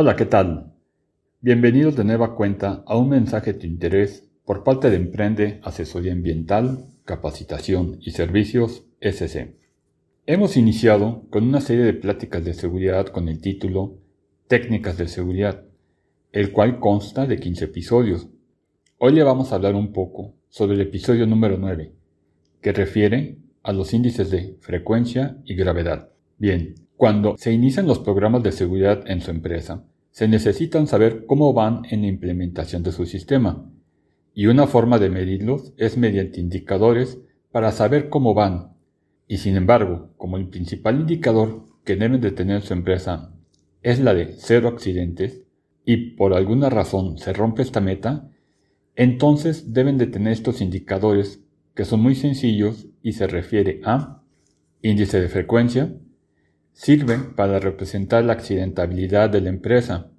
Hola, ¿qué tal? Bienvenidos de nueva cuenta a un mensaje de interés por parte de Emprende Asesoría Ambiental, Capacitación y Servicios SC. Hemos iniciado con una serie de pláticas de seguridad con el título Técnicas de Seguridad, el cual consta de 15 episodios. Hoy le vamos a hablar un poco sobre el episodio número 9, que refiere a los índices de frecuencia y gravedad. Bien, cuando se inician los programas de seguridad en su empresa, se necesitan saber cómo van en la implementación de su sistema, y una forma de medirlos es mediante indicadores para saber cómo van. Y sin embargo, como el principal indicador que deben de tener su empresa es la de cero accidentes, y por alguna razón se rompe esta meta, entonces deben de tener estos indicadores que son muy sencillos y se refiere a índice de frecuencia, sirve para representar la accidentabilidad de la empresa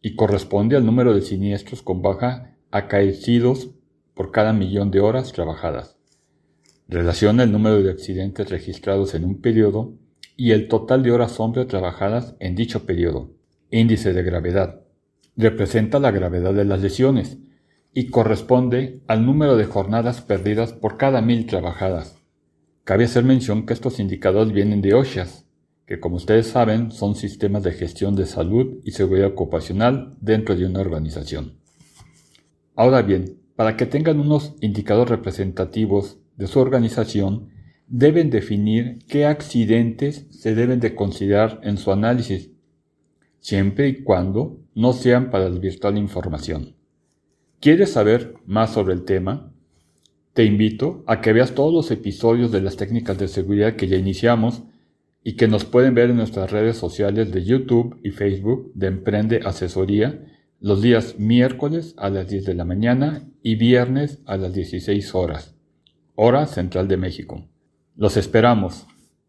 y corresponde al número de siniestros con baja acaecidos por cada millón de horas trabajadas. Relaciona el número de accidentes registrados en un periodo y el total de horas hombre trabajadas en dicho periodo. Índice de gravedad. Representa la gravedad de las lesiones y corresponde al número de jornadas perdidas por cada mil trabajadas. Cabe hacer mención que estos indicadores vienen de OSHAS, que como ustedes saben son sistemas de gestión de salud y seguridad ocupacional dentro de una organización. Ahora bien, para que tengan unos indicadores representativos de su organización, deben definir qué accidentes se deben de considerar en su análisis, siempre y cuando no sean para desvirtuar la información. ¿Quieres saber más sobre el tema? Te invito a que veas todos los episodios de las técnicas de seguridad que ya iniciamos y que nos pueden ver en nuestras redes sociales de YouTube y Facebook de Emprende Asesoría los días miércoles a las 10 de la mañana y viernes a las 16 horas, hora central de México. Los esperamos.